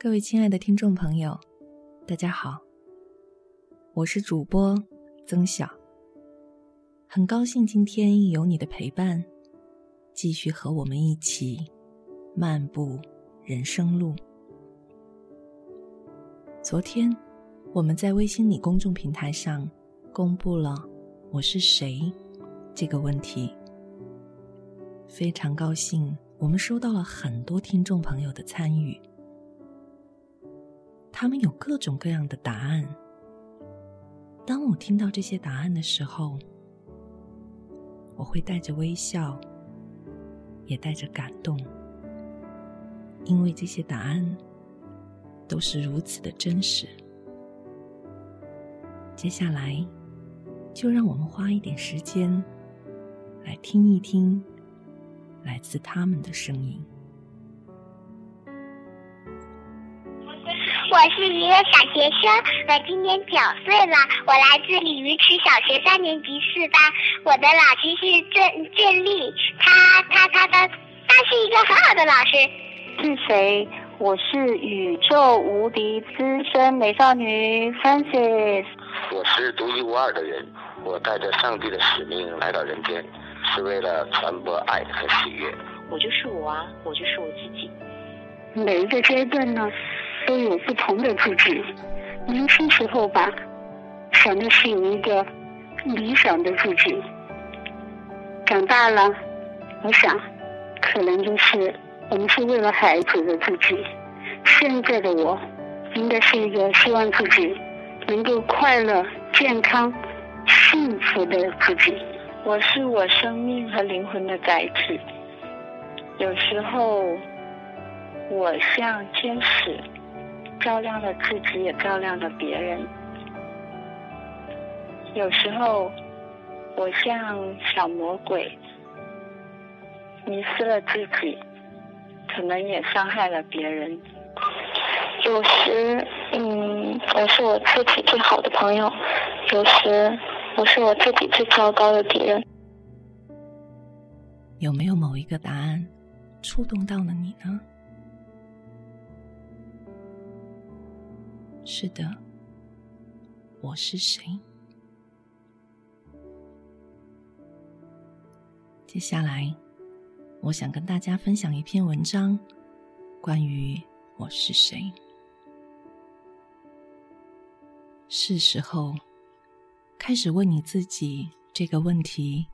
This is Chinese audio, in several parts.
各位亲爱的听众朋友，大家好，我是主播曾晓，很高兴今天有你的陪伴，继续和我们一起漫步人生路。昨天我们在微信里公众平台上公布了“我是谁”这个问题，非常高兴，我们收到了很多听众朋友的参与。他们有各种各样的答案。当我听到这些答案的时候，我会带着微笑，也带着感动，因为这些答案都是如此的真实。接下来，就让我们花一点时间，来听一听来自他们的声音。我是一个小学生，我今年九岁了，我来自鲤鱼池小学三年级四班，我的老师是郑郑丽，他他他他他是一个很好的老师。是谁？我是宇宙无敌资深美少女 Francis。我是独一无二的人，我带着上帝的使命来到人间，是为了传播爱和喜悦。我就是我啊，我就是我自己。每一个阶段呢？都有不同的自己。年轻时候吧，想的是一个理想的自己。长大了，我想，可能就是我们是为了孩子的自己。现在的我，应该是一个希望自己能够快乐、健康、幸福的自己。我是我生命和灵魂的载体。有时候，我像天使。照亮了自己，也照亮了别人。有时候，我像小魔鬼，迷失了自己，可能也伤害了别人。有时，嗯，我是我自己最好的朋友；有时，我是我自己最糟糕的敌人。有没有某一个答案触动到了你呢？是的，我是谁？接下来，我想跟大家分享一篇文章，关于我是谁。是时候开始问你自己这个问题：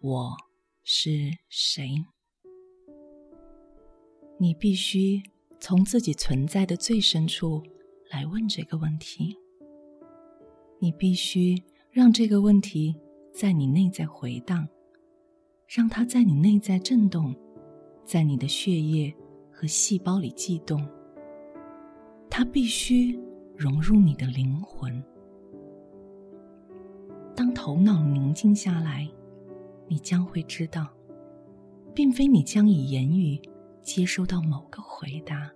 我是谁？你必须从自己存在的最深处。来问这个问题，你必须让这个问题在你内在回荡，让它在你内在震动，在你的血液和细胞里悸动。它必须融入你的灵魂。当头脑宁静下来，你将会知道，并非你将以言语接收到某个回答，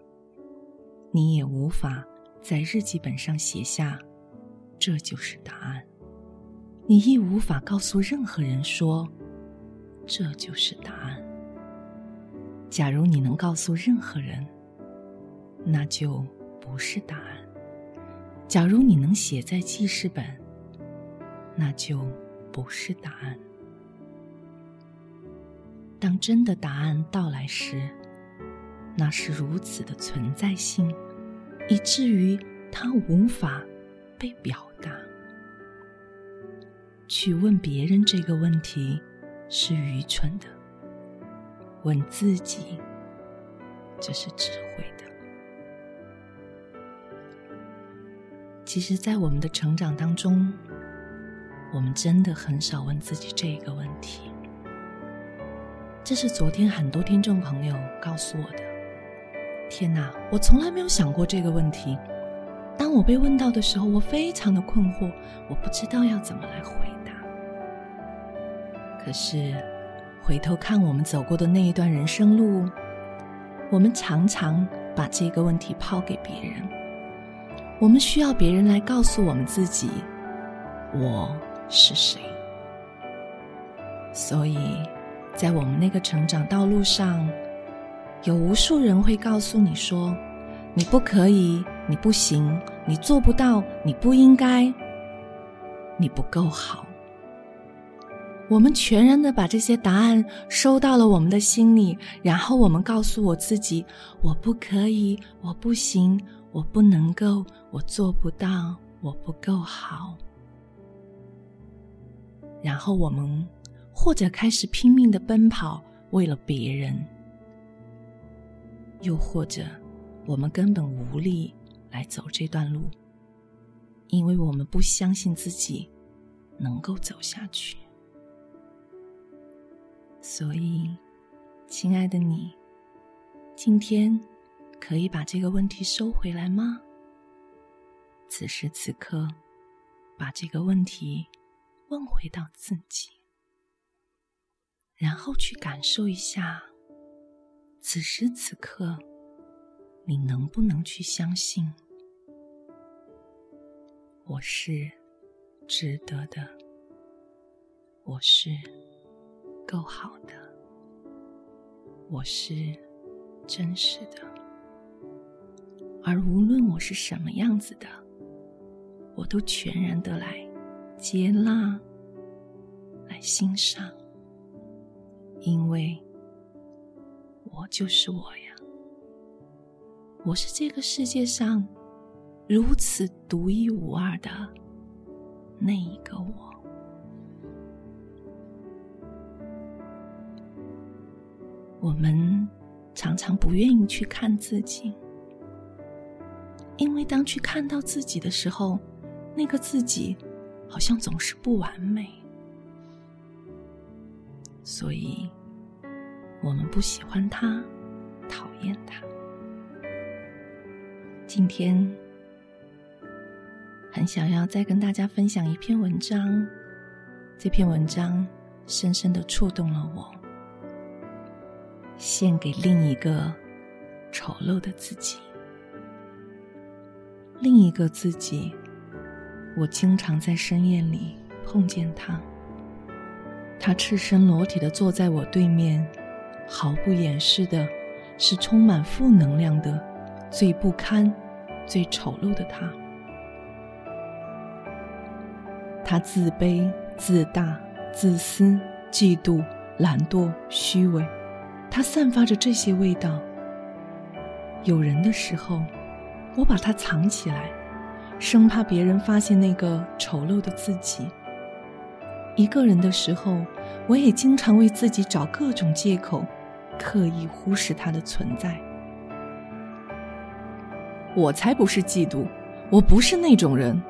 你也无法。在日记本上写下，这就是答案。你亦无法告诉任何人说，这就是答案。假如你能告诉任何人，那就不是答案。假如你能写在记事本，那就不是答案。当真的答案到来时，那是如此的存在性。以至于他无法被表达。去问别人这个问题是愚蠢的，问自己，这是智慧的。其实，在我们的成长当中，我们真的很少问自己这个问题。这是昨天很多听众朋友告诉我的。天哪，我从来没有想过这个问题。当我被问到的时候，我非常的困惑，我不知道要怎么来回答。可是，回头看我们走过的那一段人生路，我们常常把这个问题抛给别人。我们需要别人来告诉我们自己，我是谁。所以，在我们那个成长道路上。有无数人会告诉你说：“你不可以，你不行，你做不到，你不应该，你不够好。我们全然的把这些答案收到了我们的心里，然后我们告诉我自己：我不可以，我不行，我不能够，我做不到，我不够好。然后我们或者开始拼命的奔跑，为了别人；又或者我们根本无力来走这段路，因为我们不相信自己能够走下去。所以，亲爱的你，今天可以把这个问题收回来吗？此时此刻，把这个问题问回到自己，然后去感受一下，此时此刻，你能不能去相信，我是值得的，我是。够好的，我是真实的，而无论我是什么样子的，我都全然的来接纳、来欣赏，因为我就是我呀，我是这个世界上如此独一无二的那一个我。我们常常不愿意去看自己，因为当去看到自己的时候，那个自己好像总是不完美，所以我们不喜欢他，讨厌他。今天很想要再跟大家分享一篇文章，这篇文章深深的触动了我。献给另一个丑陋的自己，另一个自己。我经常在深夜里碰见他，他赤身裸体的坐在我对面，毫不掩饰的，是充满负能量的，最不堪、最丑陋的他。他自卑、自大、自私、嫉妒、懒惰、虚伪。他散发着这些味道。有人的时候，我把它藏起来，生怕别人发现那个丑陋的自己。一个人的时候，我也经常为自己找各种借口，刻意忽视他的存在。我才不是嫉妒，我不是那种人，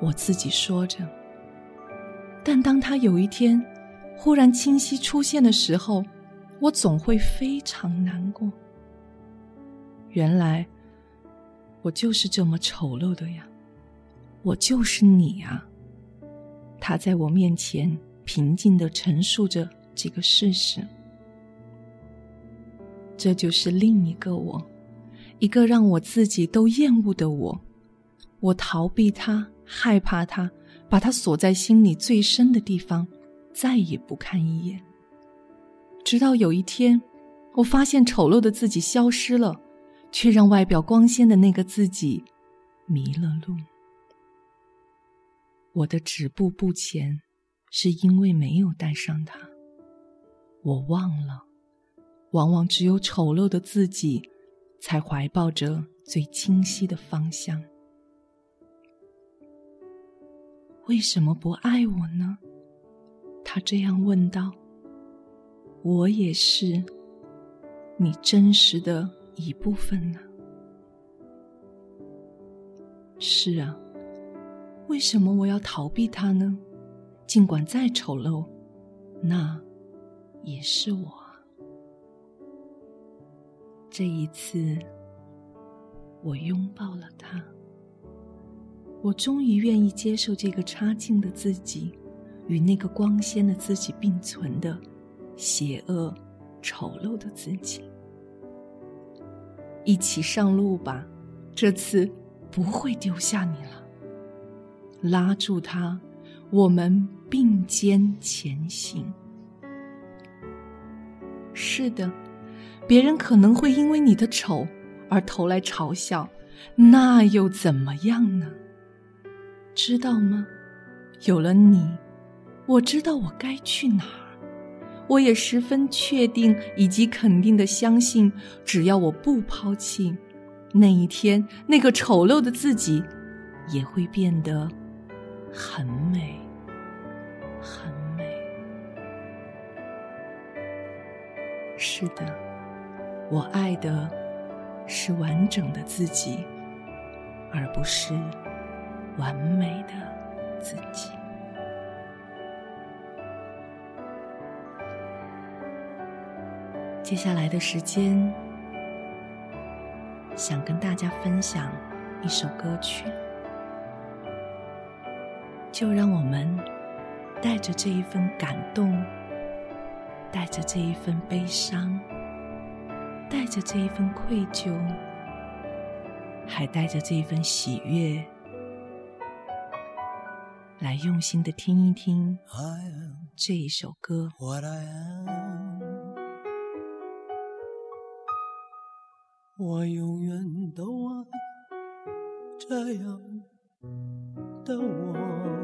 我自己说着。但当他有一天忽然清晰出现的时候，我总会非常难过。原来，我就是这么丑陋的呀！我就是你啊！他在我面前平静的陈述着这个事实。这就是另一个我，一个让我自己都厌恶的我。我逃避他，害怕他，把他锁在心里最深的地方，再也不看一眼。直到有一天，我发现丑陋的自己消失了，却让外表光鲜的那个自己迷了路。我的止步不前，是因为没有带上他。我忘了，往往只有丑陋的自己，才怀抱着最清晰的方向。为什么不爱我呢？他这样问道。我也是你真实的一部分呢。是啊，为什么我要逃避他呢？尽管再丑陋，那也是我。这一次，我拥抱了他。我终于愿意接受这个差劲的自己，与那个光鲜的自己并存的。邪恶、丑陋的自己，一起上路吧！这次不会丢下你了。拉住他，我们并肩前行。是的，别人可能会因为你的丑而投来嘲笑，那又怎么样呢？知道吗？有了你，我知道我该去哪儿。我也十分确定以及肯定的相信，只要我不抛弃，那一天那个丑陋的自己，也会变得很美，很美。是的，我爱的是完整的自己，而不是完美的自己。接下来的时间，想跟大家分享一首歌曲，就让我们带着这一份感动，带着这一份悲伤，带着这一份愧疚，还带着这一份喜悦，来用心的听一听这一首歌。我永远都爱这样的我。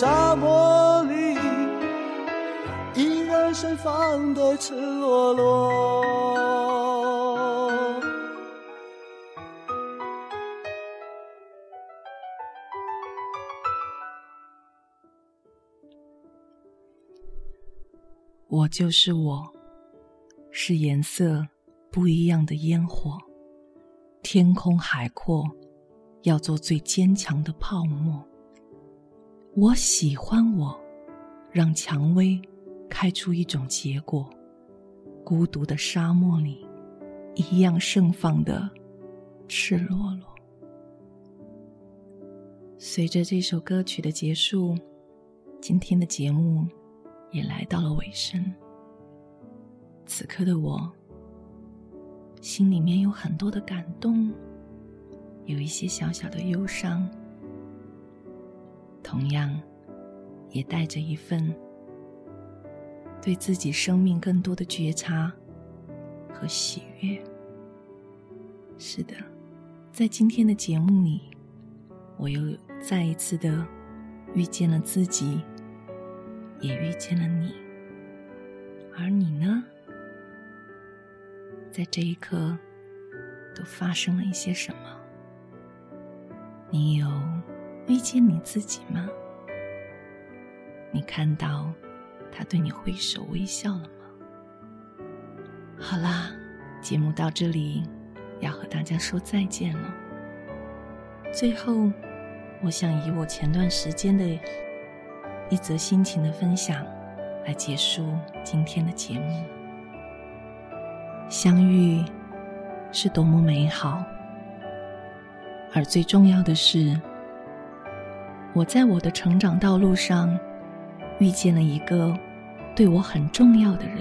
沙漠里，依然盛放的赤裸裸。我就是我，是颜色不一样的烟火。天空海阔，要做最坚强的泡沫。我喜欢我，让蔷薇开出一种结果。孤独的沙漠里，一样盛放的赤裸裸。随着这首歌曲的结束，今天的节目。也来到了尾声。此刻的我，心里面有很多的感动，有一些小小的忧伤，同样，也带着一份对自己生命更多的觉察和喜悦。是的，在今天的节目里，我又再一次的遇见了自己。也遇见了你，而你呢？在这一刻，都发生了一些什么？你有遇见你自己吗？你看到他对你挥手微笑了吗？好啦，节目到这里，要和大家说再见了。最后，我想以我前段时间的。一则心情的分享，来结束今天的节目。相遇是多么美好，而最重要的是，我在我的成长道路上遇见了一个对我很重要的人。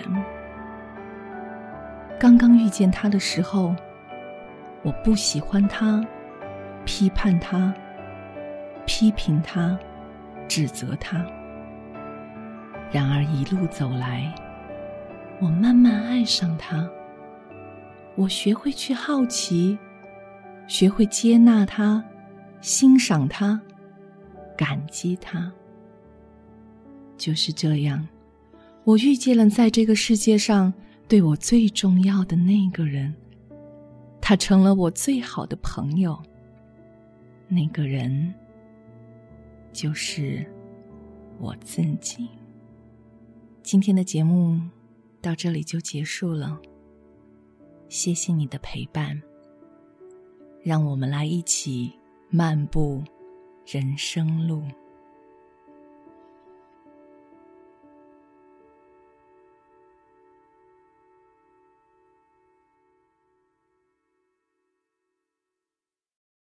刚刚遇见他的时候，我不喜欢他，批判他，批评他，指责他。然而一路走来，我慢慢爱上他。我学会去好奇，学会接纳他，欣赏他，感激他。就是这样，我遇见了在这个世界上对我最重要的那个人，他成了我最好的朋友。那个人就是我自己。今天的节目到这里就结束了。谢谢你的陪伴，让我们来一起漫步人生路。